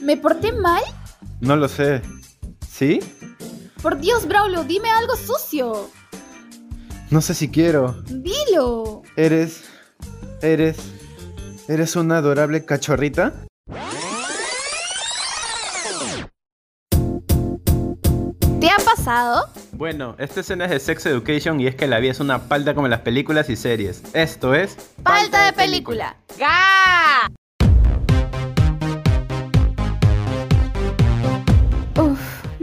¿Me porté mal? No lo sé. ¿Sí? Por Dios, Braulio, dime algo sucio. No sé si quiero. Dilo. Eres... Eres... ¿Eres una adorable cachorrita? ¿Te ha pasado? Bueno, esta escena es de Sex Education y es que la vida es una palta como en las películas y series. Esto es... Palta de película. ¡Ga! Uf,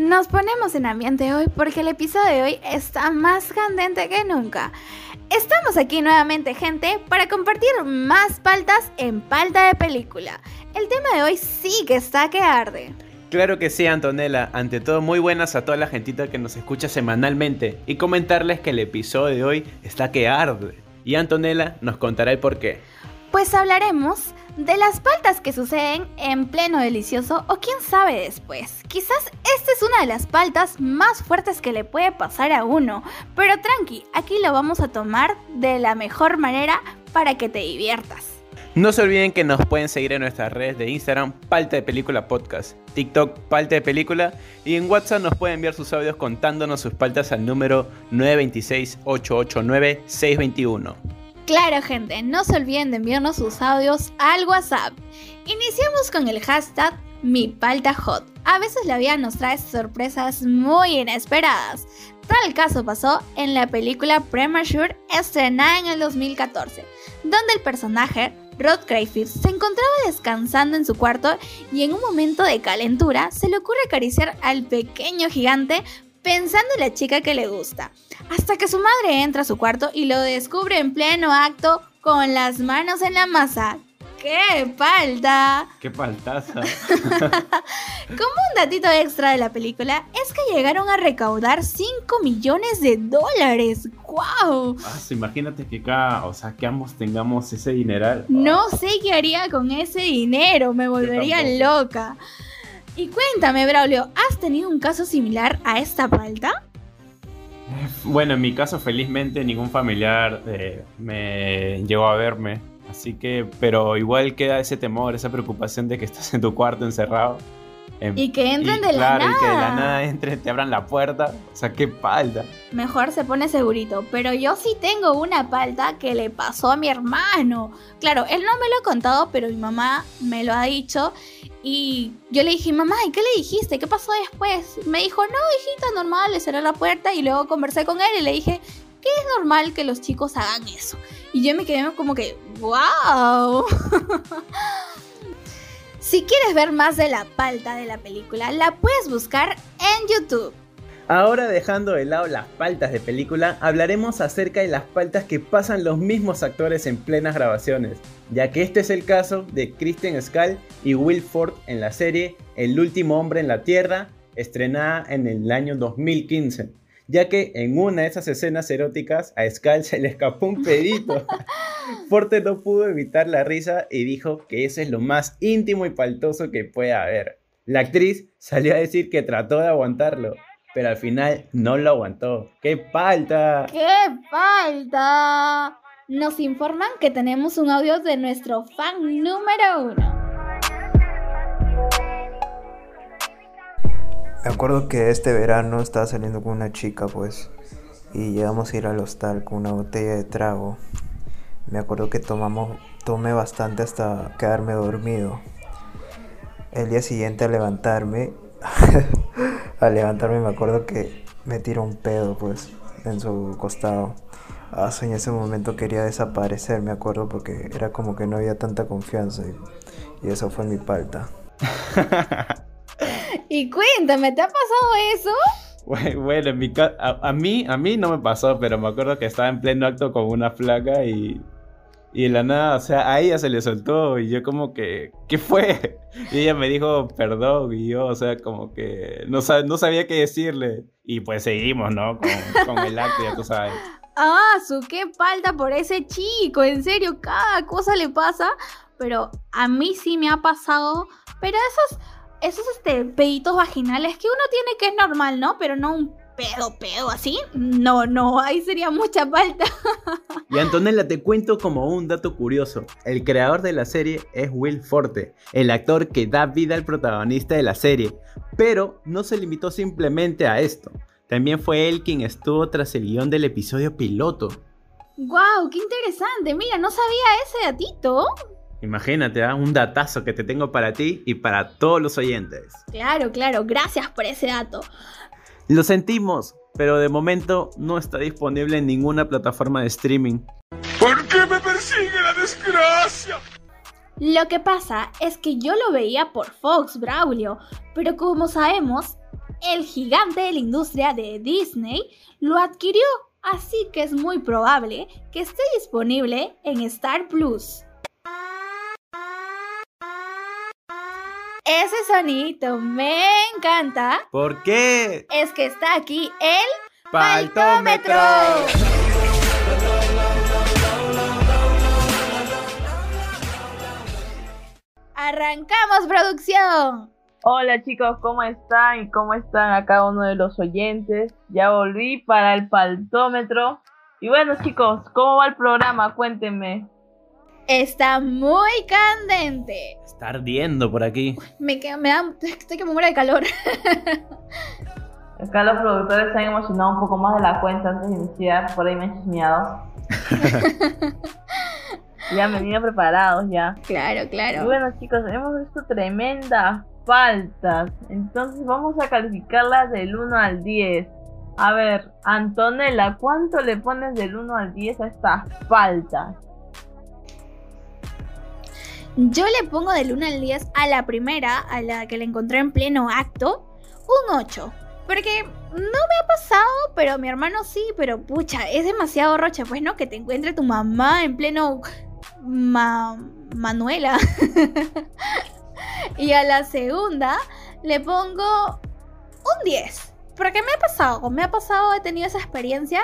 nos ponemos en ambiente hoy porque el episodio de hoy está más candente que nunca. Estamos aquí nuevamente, gente, para compartir más paltas en palta de película. El tema de hoy sí que está que arde. Claro que sí, Antonella. Ante todo, muy buenas a toda la gentita que nos escucha semanalmente y comentarles que el episodio de hoy está que arde. Y Antonella nos contará el por qué. Pues hablaremos de las paltas que suceden en pleno delicioso o quién sabe después. Quizás esta es una de las paltas más fuertes que le puede pasar a uno, pero tranqui, aquí lo vamos a tomar de la mejor manera para que te diviertas. No se olviden que nos pueden seguir en nuestras redes de Instagram, Palta de Película Podcast, TikTok, Palta de Película, y en WhatsApp nos pueden enviar sus audios contándonos sus paltas al número 926-889-621. Claro, gente, no se olviden de enviarnos sus audios al WhatsApp. Iniciamos con el hashtag Mi Palta Hot. A veces la vida nos trae sorpresas muy inesperadas. Tal caso pasó en la película Premature estrenada en el 2014, donde el personaje Rod Crayfield se encontraba descansando en su cuarto y en un momento de calentura se le ocurre acariciar al pequeño gigante pensando en la chica que le gusta, hasta que su madre entra a su cuarto y lo descubre en pleno acto con las manos en la masa. ¡Qué falta! ¡Qué faltaza! Como un datito extra de la película, es que llegaron a recaudar 5 millones de dólares. ¡Guau! Ah, imagínate que acá, o sea, que ambos tengamos ese dineral. No sé qué haría con ese dinero, me volvería loca. Y cuéntame, Braulio, ¿has tenido un caso similar a esta falta? Bueno, en mi caso, felizmente, ningún familiar eh, me llegó a verme. Así que, pero igual queda ese temor, esa preocupación de que estás en tu cuarto encerrado. Y que entren de la nada. Claro, y que de la nada entren, te abran la puerta. O sea, qué palda. Mejor se pone segurito. Pero yo sí tengo una palta que le pasó a mi hermano. Claro, él no me lo ha contado, pero mi mamá me lo ha dicho. Y yo le dije, mamá, ¿y qué le dijiste? ¿Qué pasó después? Me dijo, no, hijita, normal, le cerré la puerta. Y luego conversé con él y le dije, que es normal que los chicos hagan eso. Y yo me quedé como que, wow. si quieres ver más de la palta de la película, la puedes buscar en YouTube. Ahora dejando de lado las paltas de película, hablaremos acerca de las paltas que pasan los mismos actores en plenas grabaciones, ya que este es el caso de Christian Skull y Will Ford en la serie El último hombre en la Tierra, estrenada en el año 2015 ya que en una de esas escenas eróticas a Skull se le escapó un pedito. Forte no pudo evitar la risa y dijo que ese es lo más íntimo y paltoso que puede haber. La actriz salió a decir que trató de aguantarlo, pero al final no lo aguantó. ¡Qué falta! ¡Qué falta! Nos informan que tenemos un audio de nuestro fan número uno. Me acuerdo que este verano estaba saliendo con una chica, pues, y llegamos a ir al hostal con una botella de trago. Me acuerdo que tomamos, tomé bastante hasta quedarme dormido. El día siguiente al levantarme, al levantarme me acuerdo que me tiró un pedo, pues, en su costado. Ah, en ese momento quería desaparecer, me acuerdo, porque era como que no había tanta confianza y, eso fue mi palta. Y cuéntame, ¿te ha pasado eso? Bueno, en mi a, mí, a mí no me pasó, pero me acuerdo que estaba en pleno acto con una flaca y, y de la nada, o sea, a ella se le soltó y yo como que, ¿qué fue? Y ella me dijo perdón y yo, o sea, como que no, no sabía qué decirle. Y pues seguimos, ¿no? Con, con el acto, ya tú sabes. Ah, su qué falta por ese chico, en serio, cada cosa le pasa, pero a mí sí me ha pasado, pero esos esos este, peditos vaginales que uno tiene que es normal, ¿no? Pero no un pedo, pedo, así. No, no, ahí sería mucha falta. Y Antonella, te cuento como un dato curioso. El creador de la serie es Will Forte, el actor que da vida al protagonista de la serie. Pero no se limitó simplemente a esto. También fue él quien estuvo tras el guion del episodio piloto. ¡Wow! ¡Qué interesante! Mira, no sabía ese datito. Imagínate, ¿ah? un datazo que te tengo para ti y para todos los oyentes. Claro, claro, gracias por ese dato. Lo sentimos, pero de momento no está disponible en ninguna plataforma de streaming. ¿Por qué me persigue la desgracia? Lo que pasa es que yo lo veía por Fox, Braulio, pero como sabemos, el gigante de la industria de Disney lo adquirió, así que es muy probable que esté disponible en Star Plus. Ese sonito me encanta. ¿Por qué? Es que está aquí el Paltómetro. Arrancamos producción. Hola chicos, ¿cómo están? ¿Y cómo están a cada uno de los oyentes? Ya volví para el paltómetro. Y bueno chicos, ¿cómo va el programa? Cuéntenme. Está muy candente. Está ardiendo por aquí. Me, me da. Estoy que me muero de calor. Acá los productores se han emocionado un poco más de la cuenta antes de iniciar, por ahí me han chismeado. ya me vine preparados ya. claro, Y claro. bueno chicos, hemos visto tremendas faltas. Entonces vamos a calificarlas del 1 al 10. A ver, Antonella, ¿cuánto le pones del 1 al 10 a estas faltas? Yo le pongo del 1 al 10 a la primera, a la que la encontré en pleno acto, un 8. Porque no me ha pasado, pero mi hermano sí, pero pucha, es demasiado rocha, pues no, que te encuentre tu mamá en pleno Ma- Manuela. y a la segunda le pongo un 10. Porque me ha pasado, me ha pasado, he tenido esa experiencia.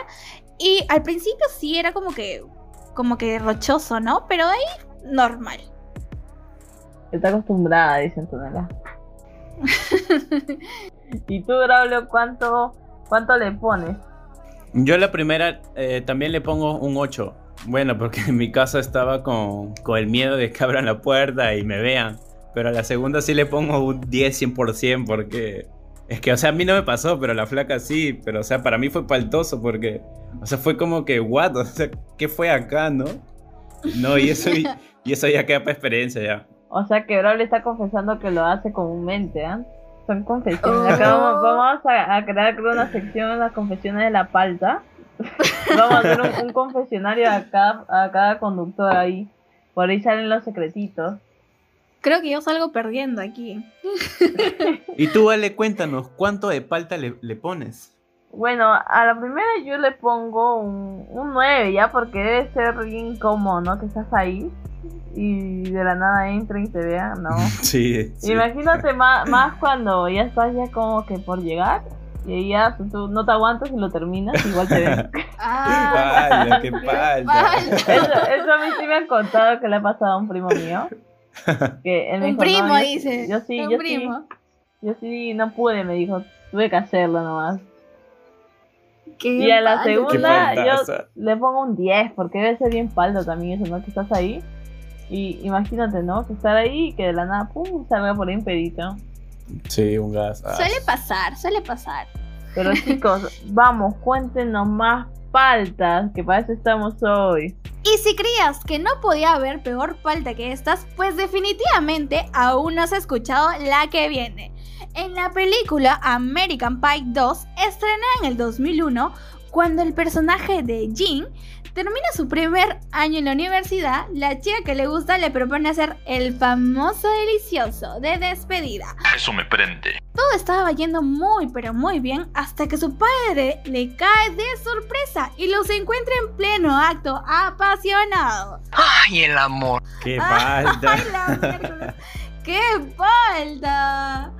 Y al principio sí era como que, como que rochoso, ¿no? Pero ahí, normal. Está acostumbrada, dice Antonella. ¿Y tú, Braulio, cuánto, cuánto le pones? Yo la primera eh, también le pongo un 8. Bueno, porque en mi casa estaba con, con el miedo de que abran la puerta y me vean. Pero a la segunda sí le pongo un 10 100% porque... Es que, o sea, a mí no me pasó, pero la flaca sí. Pero, o sea, para mí fue paltoso porque... O sea, fue como que, what? O sea, ¿qué fue acá, no? No, y eso, y eso ya queda para experiencia ya. O sea que Braulio está confesando que lo hace comúnmente, ¿ah? Son confesiones. Oh. Acá vamos, vamos a, a crear una sección en las confesiones de la palta. Vamos a hacer un, un confesionario a cada, a cada conductor ahí. Por ahí salen los secretitos. Creo que yo salgo perdiendo aquí. Y tú, Ale, cuéntanos, ¿cuánto de palta le, le pones? Bueno, a la primera yo le pongo un, un 9 ya, porque debe ser bien incómodo, ¿no? Que estás ahí y de la nada entren y te vean, ¿no? Sí, sí. Imagínate más, más cuando ya estás ya como que por llegar y ya tú no te aguantas y lo terminas, igual te ven. Ah, Pala, qué palta. Eso, eso a mí sí me han contado que le ha pasado a un primo mío. Que él me Un dijo, primo, "No, yo- dice. Yo sí, Un yo primo. sí, yo sí no pude, me dijo, tuve que hacerlo nomás. Qué Y a la segunda yo le pongo un 10, porque debe ser bien paldo también eso, ¿no? Que estás ahí. Y imagínate, ¿no? Que estar ahí y que de la nada, pum, salga por ahí un pedito. Sí, un gas. Ah. Suele pasar, suele pasar. Pero chicos, vamos, cuéntenos más paltas, que para eso estamos hoy. Y si creías que no podía haber peor falta que estas, pues definitivamente aún no has escuchado la que viene. En la película American Pie 2, estrenada en el 2001, cuando el personaje de Jean termina su primer año en la universidad, la chica que le gusta le propone hacer el famoso delicioso de despedida. Eso me prende. Todo estaba yendo muy pero muy bien hasta que su padre le cae de sorpresa y los encuentra en pleno acto apasionado. ¡Ay, el amor! Qué Ay, palta. la miércoles. ¡Qué falta!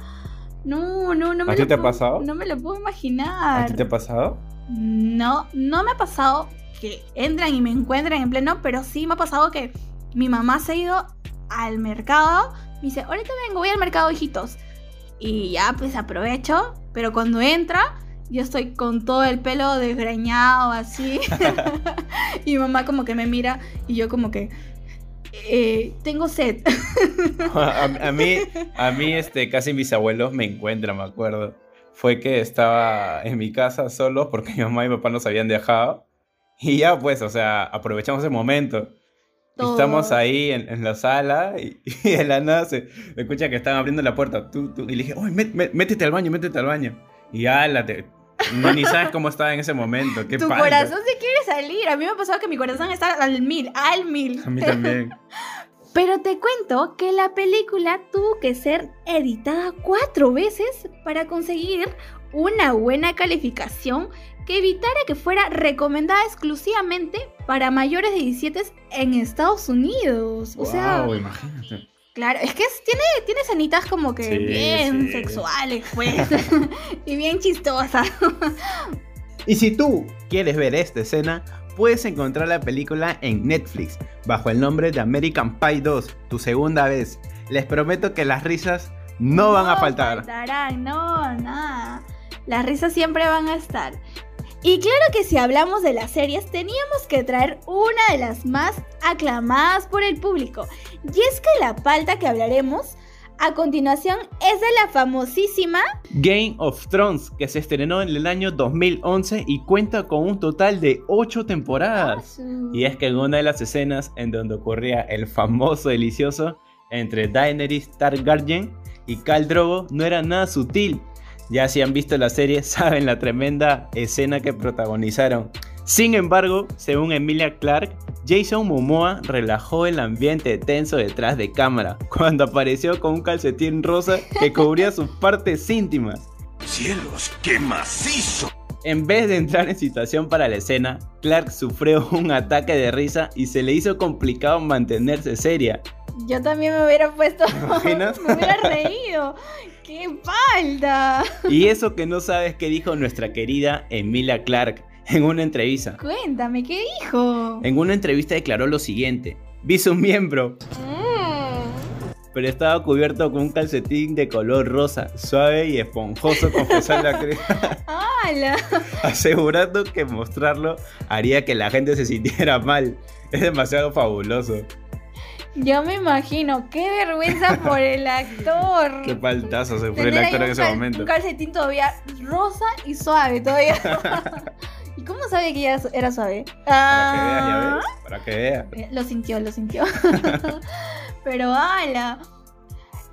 No, no, no me ¿A ti ha pasado? No me lo puedo ¿A imaginar. ti te ha pasado? No, no me ha pasado que entran y me encuentran en pleno, pero sí me ha pasado que mi mamá se ha ido al mercado. Me dice, ahorita vengo, voy al mercado, hijitos. Y ya, pues aprovecho. Pero cuando entra, Yo estoy con todo el pelo desgreñado así. y mi mamá como que me mira y yo como que... eh, tengo sed. a, a mí, a mí este, casi mis abuelos me encuentran, me acuerdo. Fue que estaba en mi casa solo porque mi mamá y mi papá nos habían dejado. Y ya pues, o sea, aprovechamos ese momento. Todo. Estamos ahí en, en la sala y, y de la nada se, escucha que están abriendo la puerta. Tú, tú, y le dije, "Oye, mét- métete al baño, métete al baño. Y ala, te, no, ni sabes cómo estaba en ese momento. Qué tu corazón se quiere salir. A mí me ha pasado que mi corazón está al mil, al mil. A mí también. Pero te cuento que la película tuvo que ser editada cuatro veces para conseguir una buena calificación que evitara que fuera recomendada exclusivamente para mayores de 17 en Estados Unidos. O sea, Wow, imagínate. Claro, es que es- tiene, tiene escenitas como que Sí, bien sí. sexuales, pues, y bien chistosas. Y si tú quieres ver esta escena, puedes encontrar la película en Netflix bajo el nombre de American Pie 2, tu segunda vez. Les prometo que las risas no van a faltar. faltarán, no, nada. Las risas siempre van a estar. Y claro que si hablamos de las series, teníamos que traer una de las más aclamadas por el público. Y es que la palta que hablaremos a continuación es de la famosísima Game of Thrones, que se estrenó en el año 2011 y cuenta con un total de 8 temporadas. Y es que en una de las escenas en donde ocurría el famoso delicioso entre Daenerys Targaryen y Khal Drogo no era nada sutil. Ya si han visto la serie saben la tremenda escena que protagonizaron. Sin embargo, según Emilia Clarke, Jason Momoa relajó el ambiente tenso detrás de cámara cuando apareció con un calcetín rosa que cubría sus partes íntimas. ¡Cielos, qué macizo! En vez de entrar en situación para la escena, Clark sufrió un ataque de risa y se le hizo complicado mantenerse seria. Yo también me hubiera puesto. imaginas? me hubiera reído. ¡Qué falta! Y eso que no sabes qué dijo nuestra querida Emilia Clark en una entrevista. Cuéntame, ¿qué dijo? En una entrevista declaró lo siguiente: Vi su miembro, pero estaba cubierto con un calcetín de color rosa, suave y esponjoso, confesó la actriz, ¡Hala! asegurando que mostrarlo haría que la gente se sintiera mal. Es demasiado fabuloso. Yo me imagino, qué vergüenza por el actor. Qué paltazo se fue el actor en ese momento. Un calcetín todavía rosa y suave todavía. ¿Y cómo sabía que ya era suave? Para que veas, ya Ah, ves. Para que veas. eh, Lo sintió, lo sintió. Pero ala.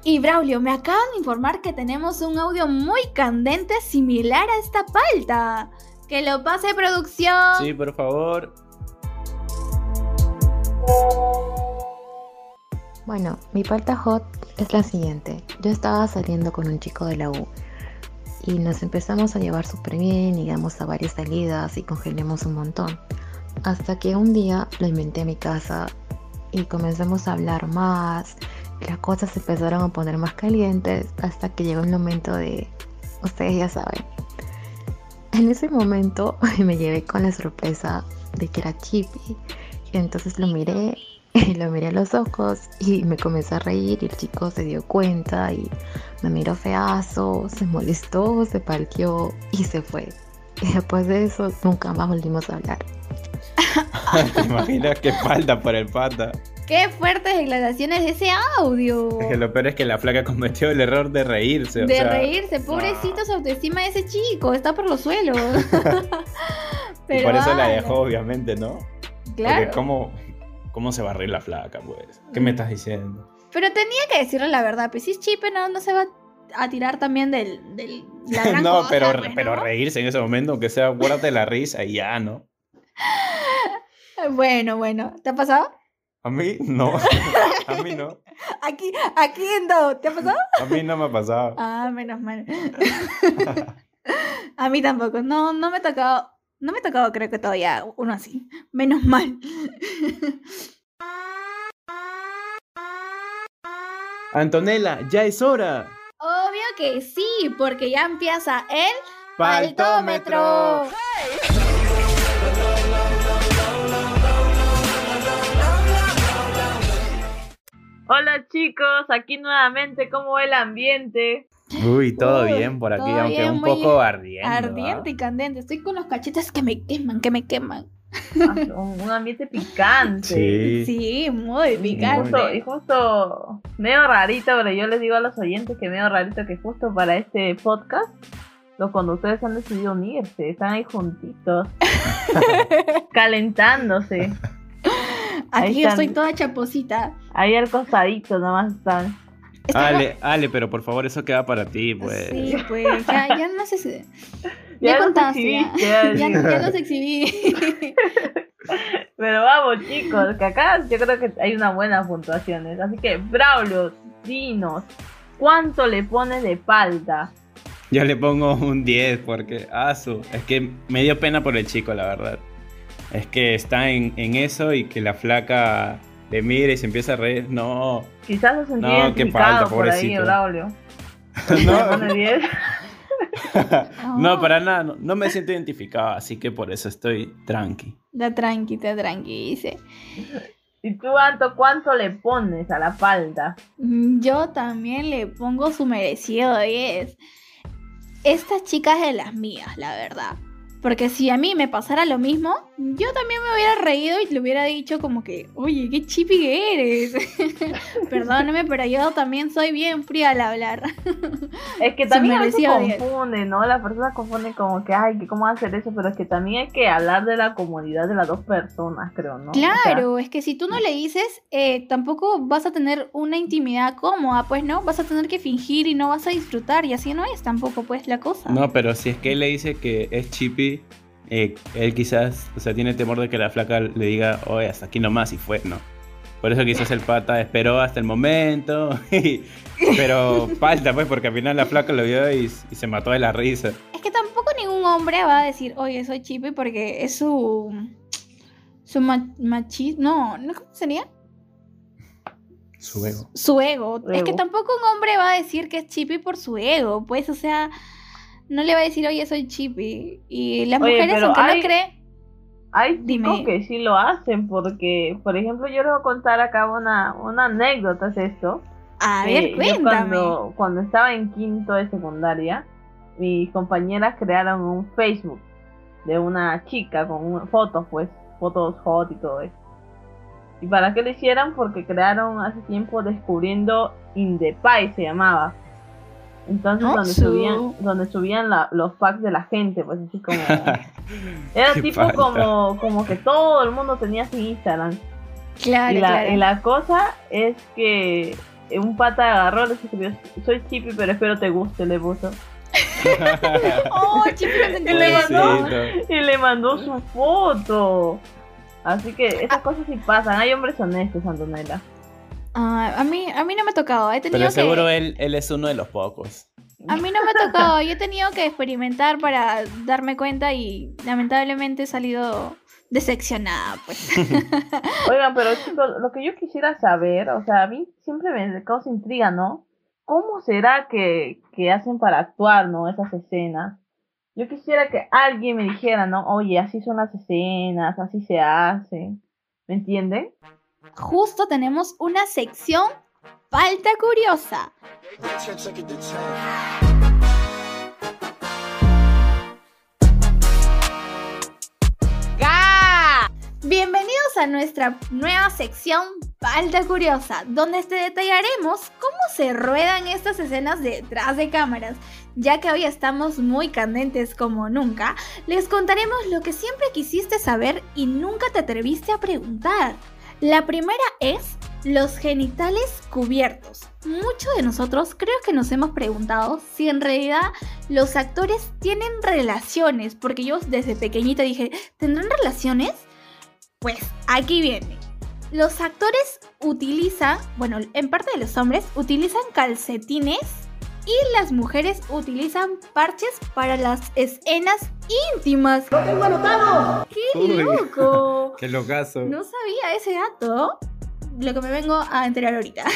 Y Braulio, me acaban de informar que tenemos un audio muy candente similar a esta palta. Que lo pase producción. Sí, por favor. Bueno, mi palta hot es la siguiente. Yo estaba saliendo con un chico de la U y nos empezamos a llevar súper bien y íbamos a varias salidas y congelamos un montón. Hasta que un día lo inventé a mi casa y comenzamos a hablar más. Las cosas se empezaron a poner más calientes hasta que llegó el momento de, ustedes ya saben. En ese momento me llevé con la sorpresa de que era Chippy. Y entonces lo miré lo miré a los ojos y me comencé a reír y el chico se dio cuenta y me miró feazo, se molestó, se parqueó y se fue. Y después de eso nunca más volvimos a hablar. ¿Te imaginas qué falta por el pata? Qué fuertes declaraciones de ese audio. Es que lo peor es que la flaca cometió el error de reírse. o De sea, reírse, pobrecito su autoestima de ese chico, está por los suelos. y por eso la dejó, obviamente, ¿no? Claro. Porque ¿cómo, ¿cómo se va a reír la flaca, pues? ¿Qué me estás diciendo? Pero tenía que decirle la verdad, pues si es chipe no, no se va a tirar también del, del la gran no, cosa, pero, pues, pero ¿no? reírse en ese momento, aunque sea guárdate la risa y ya, ¿no? Bueno, bueno, ¿te ha pasado? A mí no. A mí no. Aquí, aquí en Dado, ¿te ha pasado? A mí no me ha pasado. Ah, menos mal. a mí tampoco, no, no me ha tocado, no me ha tocado creo que todavía uno así, menos mal. Antonella, ya es hora. Obvio que sí, porque ya empieza el Paltómetro. Hola chicos, aquí nuevamente, ¿cómo va el ambiente? Uy, todo Uy, bien por aquí, aunque bien, un poco ardiente. Ardiente y candente. Estoy con los cachetes que me queman, que me queman. Ah, Un ambiente picante. Sí. Sí, muy Y picante. justo, y justo medio rarito, pero yo les digo a los oyentes que medio rarito que justo para este podcast los conductores han decidido unirse, están ahí juntitos, calentándose, ahí Aquí yo están. estoy toda chaposita. ahí al costadito nomás están. Ale, Ale, pero por favor, eso queda para ti, pues. Sí, pues ya, ya no sé si... Ya Ya contaste, ya, ya, ya, los exhibí. Pero vamos chicos, que acá yo creo que hay unas buenas puntuaciones, así que Braulio, dinos, ¿cuánto le pones de palta? Yo le pongo un 10 porque, ah, su, es que me dio pena por el chico, la verdad. Es que está en, en eso y que la flaca le mire y se empieza a reír. No, Quizás se sentía No, qué identificado falta, por ahí, pobrecito. No, pone 10. no, para nada, no, no me siento identificado, así que por eso estoy tranqui. Da tranqui, da tranqui, dice. ¿Y tú, Anto, cuánto le pones a la palta? Mm, Yo también le pongo su merecido 10. Esta chica es de las mías, la verdad. Porque si a mí me pasara lo mismo, yo también me hubiera reído y le hubiera dicho como que, oye, qué chipi que eres. Perdóname, pero yo también soy bien fría al hablar. Es que también a veces merecido 10. confunde, ¿no? Las personas confunden como que, ay, que ¿cómo hacer eso? Pero es que también hay que hablar de la comunidad de las dos personas, creo, ¿no? O sea, Claro, es que si tú no le dices, eh, tampoco vas a tener una intimidad cómoda, pues no, vas a tener que fingir y no vas a disfrutar y así no es tampoco pues la cosa. No, pero si es que él le dice que es eh, él quizás, o sea, tiene temor de que la flaca le diga, oye, hasta aquí nomás y fue, ¿no? Por eso quizás el pata esperó hasta el momento, y- pero falta pues, porque al final la flaca lo vio y, y se mató de la risa. Es que tampoco ningún hombre va a decir, oye, soy chippy porque es su. su machismo. No, ¿no? ¿Cómo sería? Su ego. Su ego. Es que tampoco un hombre va a decir que es chippy por su ego, pues, o sea, no le va a decir, oye, soy chippy. Y las Oye, mujeres, aunque hay- no creen. Hay Dime. chicos que sí lo hacen, porque, por ejemplo, yo les voy a contar acá una, una anécdota, es esto. A Eh, ver, yo cuéntame. cuando, cuando estaba en quinto de secundaria, mis compañeras crearon un Facebook de una chica con un- fotos, pues, fotos hot y todo eso. ¿Y para qué lo hicieron? Porque crearon hace tiempo descubriendo Indepay, se llamaba. Entonces, Oh, donde su- subían, donde subían la- los packs de la gente, pues así como. Era tipo falta. como, como que todo el mundo tenía su Instagram. Claro, Y la, claro. y la cosa es que un pata agarró, les escribió, soy chippy, pero espero te guste, le puso. Oh, chippy Y le mandó, y le mandó su foto. Así que esas cosas sí pasan, hay hombres honestos, Antonella. Ah, a, mí, a mí no me ha tocado. He tenido Pero que- seguro él, él es uno de los pocos. A mí no me ha tocado. Yo he tenido que experimentar para darme cuenta y lamentablemente he salido decepcionada, pues. Oigan, pero chicos, lo que yo quisiera saber, o sea, a mí siempre me causa intriga, ¿no? ¿Cómo será que, que hacen para actuar, ¿no? Esas escenas. Yo quisiera que alguien me dijera, ¿no? Oye, así son las escenas, así se hacen. ¿Me entienden? Justo tenemos una sección falta curiosa. Bienvenidos a nuestra nueva sección Falta Curiosa, donde te detallaremos cómo se ruedan estas escenas detrás de cámaras. Ya que hoy estamos muy candentes como nunca, les contaremos lo que siempre quisiste saber y nunca te atreviste a preguntar. La primera es los genitales cubiertos. Muchos de nosotros creo que nos hemos preguntado si en realidad los actores tienen relaciones, porque yo desde pequeñita dije, ¿tendrán relaciones? Pues aquí viene. Los actores utilizan, bueno, en parte de los hombres utilizan calcetines y las mujeres utilizan parches para las escenas íntimas. ¡Lo tengo anotado! ¡Qué Uy. loco! Qué locazo. No sabía ese dato. Lo que me vengo a enterar ahorita.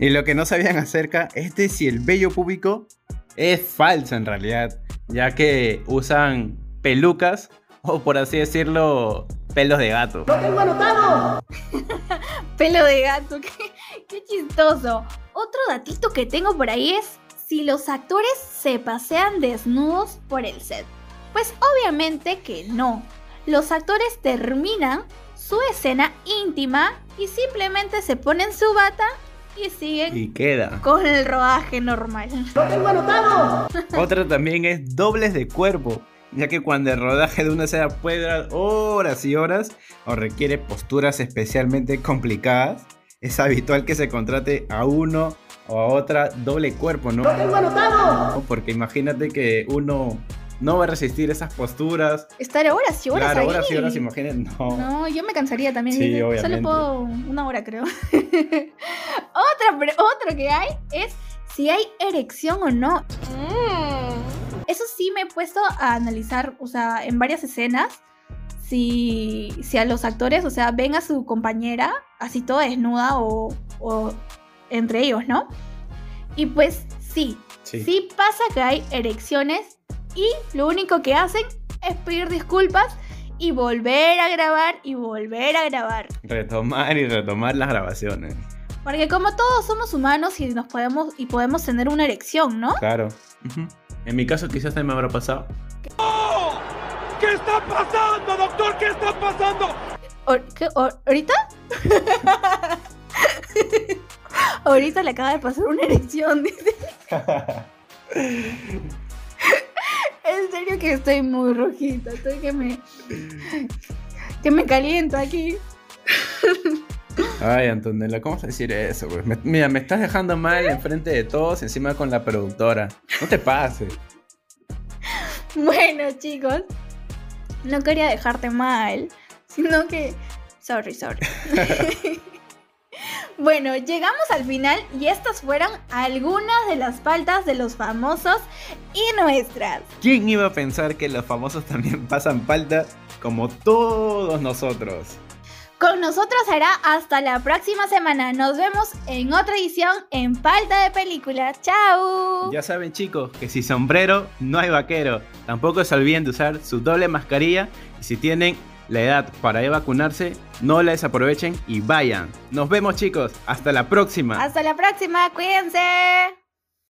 Y lo que no sabían acerca es de si el vello público es falso en realidad, ya que usan pelucas o por así decirlo, pelos de gato. Pelo de gato, qué, qué chistoso. Otro datito que tengo por ahí es si los actores se pasean desnudos por el set. Pues obviamente que no. Los actores terminan su escena íntima y simplemente se ponen su bata y siguen Y queda. con el rodaje normal. Otra también es dobles de cuerpo, ya que cuando el rodaje de una escena puede durar horas y horas o requiere posturas especialmente complicadas, es habitual que se contrate a uno o a otra doble cuerpo, ¿no? Porque imagínate que uno no va a resistir esas posturas. Estar horas y horas claro, ahí. horas y horas, imagínate. No. No, yo me cansaría también. Sí, obviamente. Solo puedo una hora, creo. Otra, otro que hay es si hay erección o no. Eso sí me he puesto a analizar, o sea, en varias escenas. Si, si a los actores, o sea, ven a su compañera así toda desnuda o, o entre ellos, ¿no? Y pues sí, Sí. sí pasa que hay erecciones y lo único que hacen es pedir disculpas y volver a grabar y volver a grabar. Retomar y retomar las grabaciones. Porque como todos somos humanos y nos podemos y podemos tener una erección, ¿no? Claro. En mi caso quizás también me habrá pasado. ¿Qué está pasando, doctor? ¿Qué está pasando? ¿O- qué- ¿Ahorita? Ahorita le acaba de pasar una erección, dice. En serio que estoy muy rojita, estoy que me que me caliento aquí. Ay, Antonella, ¿cómo vas a decir eso? güey? Mira, me estás dejando mal enfrente de todos, encima con la productora. No te pases. Bueno, chicos, no quería dejarte mal, sino que sorry, sorry. Bueno, llegamos al final y estas fueron algunas de las faltas de los famosos y nuestras. ¿Quién iba a pensar que los famosos también pasan falta como todos nosotros? Con nosotros será hasta la próxima semana. Nos vemos en otra edición en Falta de Película. ¡Chao! Ya saben chicos que si sombrero no hay vaquero. Tampoco se olviden de usar su doble mascarilla y si tienen la edad para ir a vacunarse, no la desaprovechen y vayan. Nos vemos chicos, hasta la próxima. Hasta la próxima, cuídense.